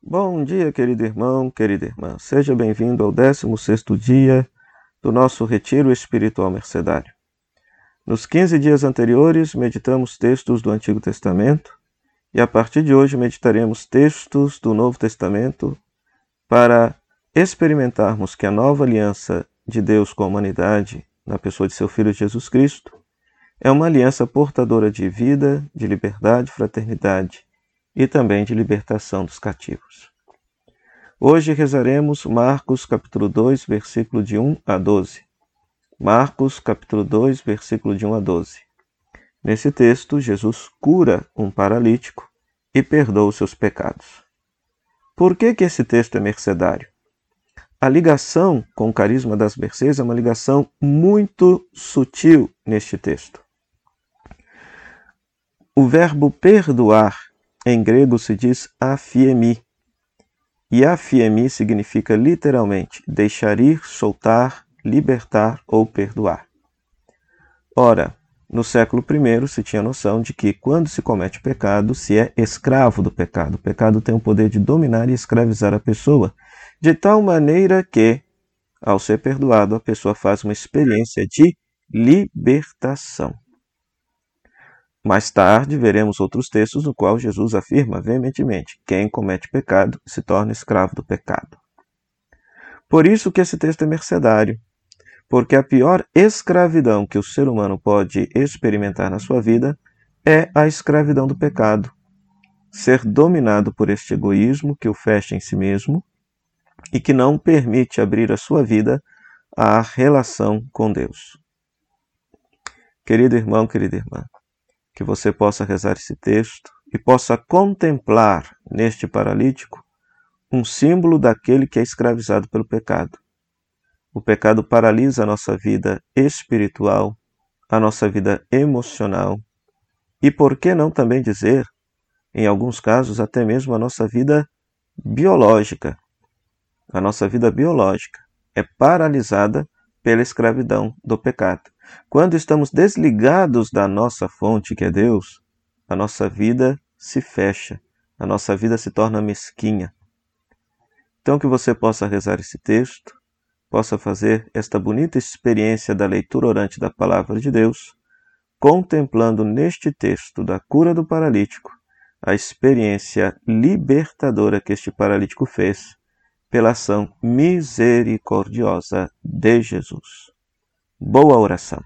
Bom dia, querido irmão, querida irmã. Seja bem-vindo ao 16º dia do nosso Retiro Espiritual Mercedário. Nos 15 dias anteriores, meditamos textos do Antigo Testamento e a partir de hoje meditaremos textos do Novo Testamento para experimentarmos que a nova aliança de Deus com a humanidade, na pessoa de seu Filho Jesus Cristo, é uma aliança portadora de vida, de liberdade, fraternidade e também de libertação dos cativos. Hoje rezaremos Marcos capítulo 2, versículo de 1 a 12. Marcos capítulo 2, versículo de 1 a 12. Nesse texto, Jesus cura um paralítico e perdoa os seus pecados. Por que, que esse texto é mercedário? A ligação com o carisma das mercês é uma ligação muito sutil neste texto. O verbo perdoar em grego se diz afiemi. E afiemi significa literalmente deixar ir, soltar, libertar ou perdoar. Ora, no século I se tinha noção de que quando se comete pecado, se é escravo do pecado. O pecado tem o poder de dominar e escravizar a pessoa, de tal maneira que, ao ser perdoado, a pessoa faz uma experiência de libertação. Mais tarde veremos outros textos no qual Jesus afirma veementemente: quem comete pecado se torna escravo do pecado. Por isso que esse texto é mercedário, porque a pior escravidão que o ser humano pode experimentar na sua vida é a escravidão do pecado. Ser dominado por este egoísmo que o fecha em si mesmo e que não permite abrir a sua vida à relação com Deus. Querido irmão, querida irmã, que você possa rezar esse texto e possa contemplar neste paralítico um símbolo daquele que é escravizado pelo pecado. O pecado paralisa a nossa vida espiritual, a nossa vida emocional e, por que não também dizer, em alguns casos, até mesmo a nossa vida biológica. A nossa vida biológica é paralisada pela escravidão do pecado. Quando estamos desligados da nossa fonte, que é Deus, a nossa vida se fecha, a nossa vida se torna mesquinha. Então, que você possa rezar esse texto, possa fazer esta bonita experiência da leitura orante da Palavra de Deus, contemplando neste texto da cura do paralítico a experiência libertadora que este paralítico fez pela ação misericordiosa de Jesus. Boa oração.